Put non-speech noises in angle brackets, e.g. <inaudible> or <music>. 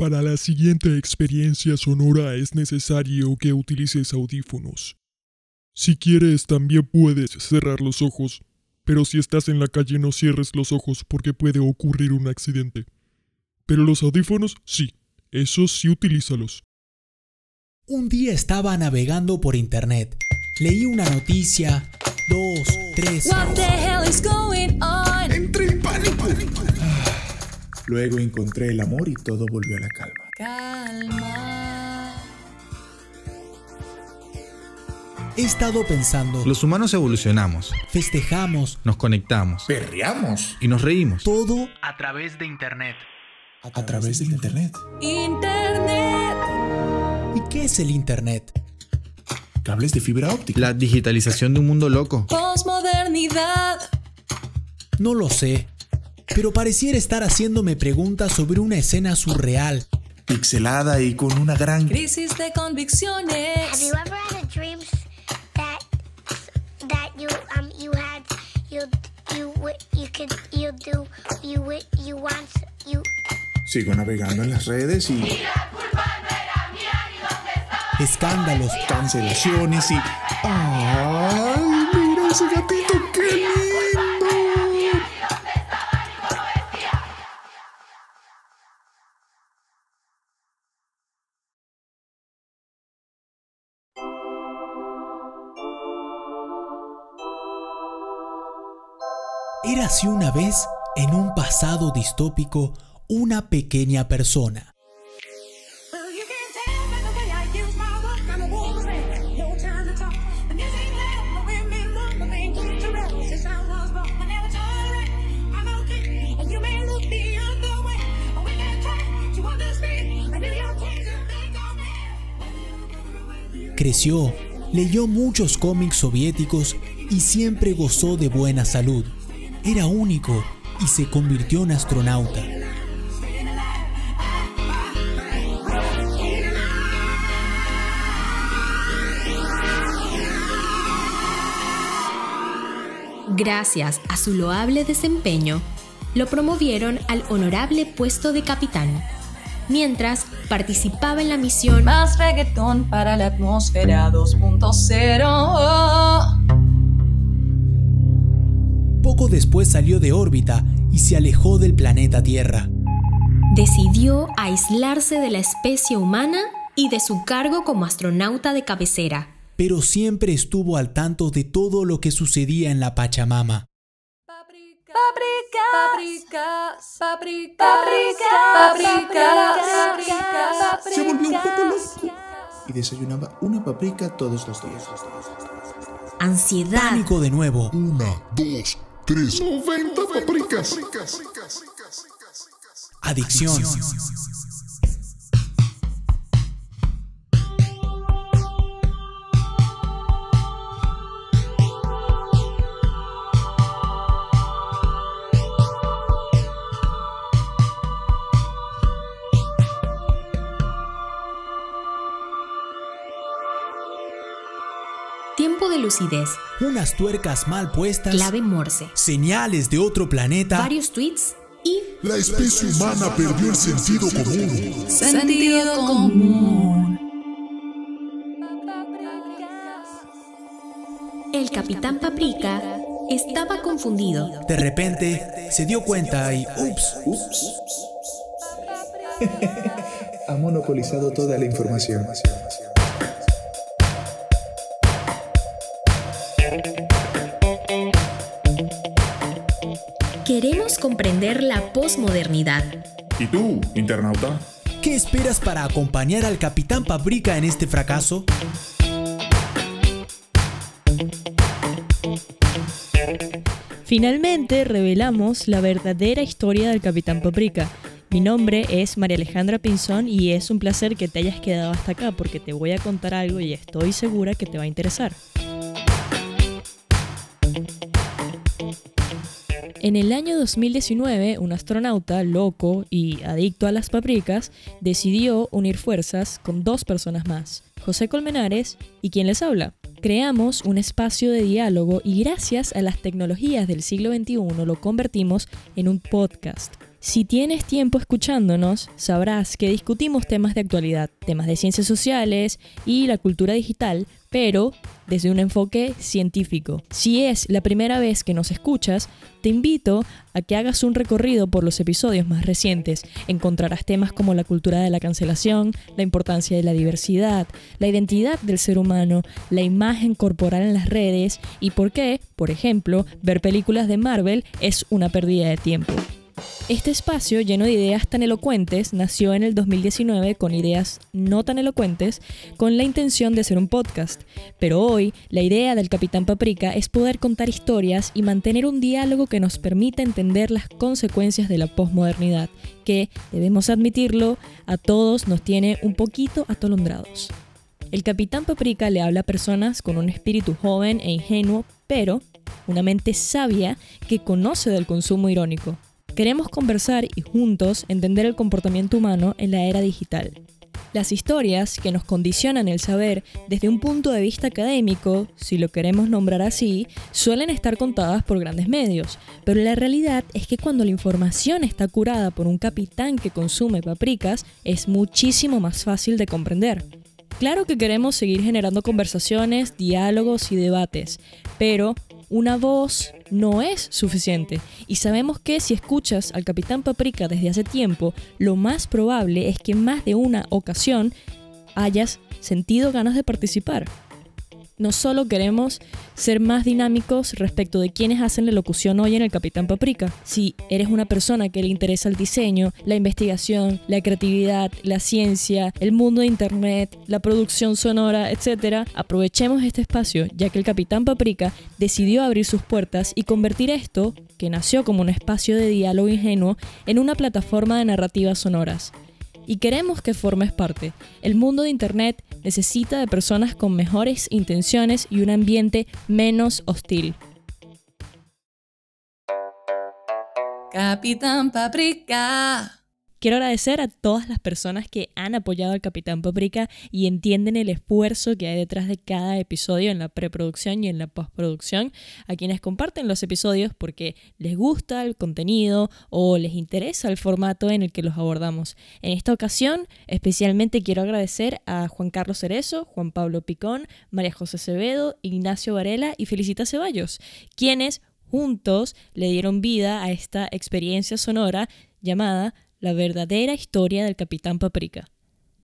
Para la siguiente experiencia sonora es necesario que utilices audífonos. Si quieres también puedes cerrar los ojos, pero si estás en la calle no cierres los ojos porque puede ocurrir un accidente. Pero los audífonos sí, esos sí utilízalos. Un día estaba navegando por internet. Leí una noticia, dos, tres. What the hell is going on? Entré en pánico. Luego encontré el amor y todo volvió a la calma. Calma. He estado pensando, Los humanos evolucionamos, festejamos, nos conectamos Perreamos y nos reímos. todo A través de Internet. a través del internet. Internet. ¿Y qué es el internet? Cables de fibra óptica. La digitalización de un mundo loco. Postmodernidad. No lo sé, pero pareciera estar haciéndome preguntas sobre una escena surreal. Pixelada y con una gran... Crisis de Have convicciones. you ever had a dream that that you um you had you you wi- you could you do you wi- you want you Sigo navegando en las redes y Escándalos, cancelaciones y... ¡Ay, mira ese gatito! To understand. I knew your kids would think of me. Creció, leyó muchos cómics soviéticos y siempre gozó de buena salud. Era único y se convirtió en astronauta. Gracias a su loable desempeño, lo promovieron al honorable puesto de capitán, mientras participaba en la misión Más reggaetón para la atmósfera 2.0. Poco después salió de órbita y se alejó del planeta Tierra. decidió aislarse de la especie humana y de su cargo como astronauta de cabecera. pero siempre estuvo al tanto de todo lo que sucedía en la Pachamama. Paprika. Paprika. Paprika. Paprika. Se volvió un poco loco y desayunaba una paprika todos los días. Ansiedad, Pánico de nuevo. Una, dos, tres. 90 paprikas. Adicción. tiempo lucidez, Unas tuercas mal puestas. clave morse, Señales de otro planeta. varios tweets y La especie humana perdió el sentido común. Sentido común. el capitán Paprika estaba confundido. De repente se dio cuenta y ups, <laughs> Ha monopolizado toda la información. Queremos comprender la posmodernidad. ¿Y tú, internauta? ¿qué esperas para acompañar al capitán Paprika en este fracaso? Finalmente revelamos la verdadera historia del Capitán Paprika. Mi nombre es María Alejandra Pinzón y es un placer que te hayas quedado hasta acá porque te voy a contar algo y estoy segura que te va a interesar. En el año 2019, un astronauta loco y adicto a las paprikas decidió unir fuerzas con dos personas más, José Colmenares y quien les habla. Creamos un espacio de diálogo y gracias a las tecnologías del siglo XXI lo convertimos en un podcast. Si tienes tiempo escuchándonos, sabrás que discutimos temas de actualidad, temas de ciencias sociales y la cultura digital, pero desde un enfoque científico. Si es la primera vez que nos escuchas, te invito a que hagas un recorrido por los episodios más recientes. Encontrarás temas como la cultura de la cancelación, la importancia de la diversidad, la identidad del ser humano, la imagen corporal en las redes y por qué, por ejemplo, ver películas de Marvel es una pérdida de tiempo. Este espacio lleno de ideas tan elocuentes nació en el 2019 con ideas no tan elocuentes con la intención de hacer un podcast. Pero hoy la idea del Capitán Paprika es poder contar historias y mantener un diálogo que nos permita entender las consecuencias de la posmodernidad, que, debemos admitirlo, a todos nos tiene un poquito atolondrados. El Capitán Paprika le habla a personas con un espíritu joven e ingenuo, pero una mente sabia que conoce del consumo irónico. Queremos conversar y juntos entender el comportamiento humano en la era digital. Las historias que nos condicionan el saber desde un punto de vista académico, si lo queremos nombrar así, suelen estar contadas por grandes medios, pero la realidad es que cuando la información está curada por un capitán que consume paprikas, es muchísimo más fácil de comprender. Claro que queremos seguir generando conversaciones, diálogos y debates, pero una voz no es suficiente. Y sabemos que si escuchas al Capitán Paprika desde hace tiempo, lo más probable es que en más de una ocasión hayas sentido ganas de participar. No solo queremos ser más dinámicos respecto de quienes hacen la locución hoy en el Capitán Paprika. Si eres una persona que le interesa el diseño, la investigación, la creatividad, la ciencia, el mundo de Internet, la producción sonora, etc., aprovechemos este espacio, ya que el Capitán Paprika decidió abrir sus puertas y convertir esto, que nació como un espacio de diálogo ingenuo, en una plataforma de narrativas sonoras y queremos que formes parte. El mundo de Internet necesita de personas con mejores intenciones y un ambiente menos hostil. Capitán Paprika. Quiero agradecer a todas las personas que han apoyado al Capitán Paprika y entienden el esfuerzo que hay detrás de cada episodio en la preproducción y en la postproducción, a quienes comparten los episodios porque les gusta el contenido o les interesa el formato en el que los abordamos. En esta ocasión, especialmente quiero agradecer a Juan Carlos Cerezo, Juan Pablo Picón, María José Acevedo, Ignacio Varela y Felicita Ceballos, quienes juntos le dieron vida a esta experiencia sonora llamada la verdadera historia del Capitán Paprika.